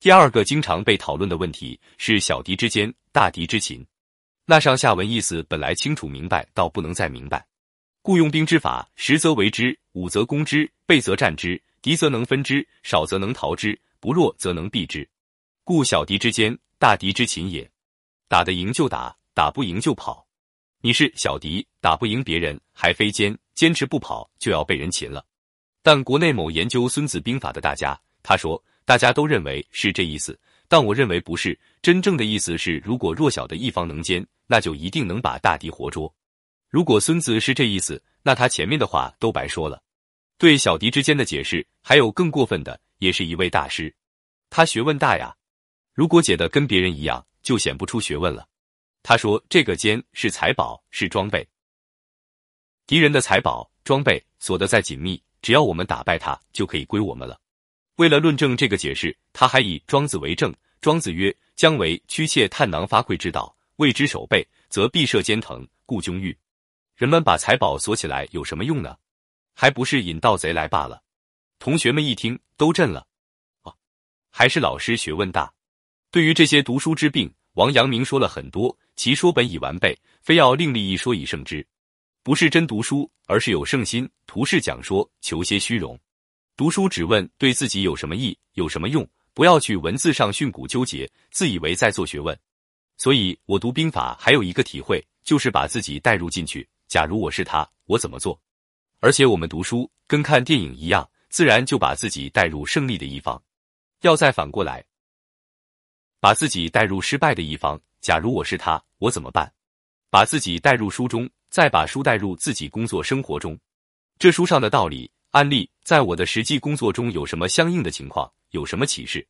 第二个经常被讨论的问题是小敌之坚，大敌之勤。那上下文意思本来清楚明白到不能再明白。故用兵之法，十则为之，五则攻之，倍则战之，敌则能分之，少则能逃之，不弱则能避之。故小敌之坚，大敌之擒也。打得赢就打，打不赢就跑。你是小敌，打不赢别人，还非坚，坚持不跑就要被人擒了。但国内某研究《孙子兵法》的大家，他说。大家都认为是这意思，但我认为不是。真正的意思是，如果弱小的一方能坚，那就一定能把大敌活捉。如果孙子是这意思，那他前面的话都白说了。对小敌之间的解释，还有更过分的，也是一位大师，他学问大呀。如果解的跟别人一样，就显不出学问了。他说这个坚是财宝，是装备。敌人的财宝、装备锁得再紧密，只要我们打败他，就可以归我们了。为了论证这个解释，他还以庄子为证。庄子曰：“将为屈妾探囊发窥之道，谓之守备，则必设奸藤，故凶欲。”人们把财宝锁起来有什么用呢？还不是引盗贼来罢了。同学们一听都震了。哦，还是老师学问大。对于这些读书之病，王阳明说了很多。其说本已完备，非要另立一说以胜之。不是真读书，而是有圣心，图是讲说，求些虚荣。读书只问对自己有什么益，有什么用，不要去文字上训诂纠结，自以为在做学问。所以我读兵法还有一个体会，就是把自己带入进去。假如我是他，我怎么做？而且我们读书跟看电影一样，自然就把自己带入胜利的一方。要再反过来，把自己带入失败的一方。假如我是他，我怎么办？把自己带入书中，再把书带入自己工作生活中。这书上的道理。案例在我的实际工作中有什么相应的情况？有什么启示？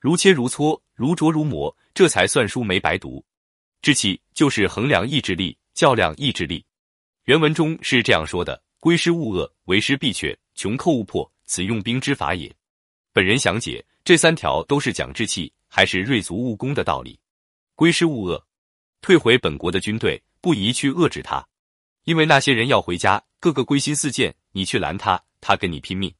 如切如磋，如琢如磨，这才算书没白读。志气就是衡量意志力，较量意志力。原文中是这样说的：“归师勿遏，为师必却，穷寇勿迫，此用兵之法也。”本人详解，这三条都是讲志气，还是锐足务工的道理。归师勿遏，退回本国的军队，不宜去遏制他，因为那些人要回家，个个归心似箭，你去拦他。他跟你拼命，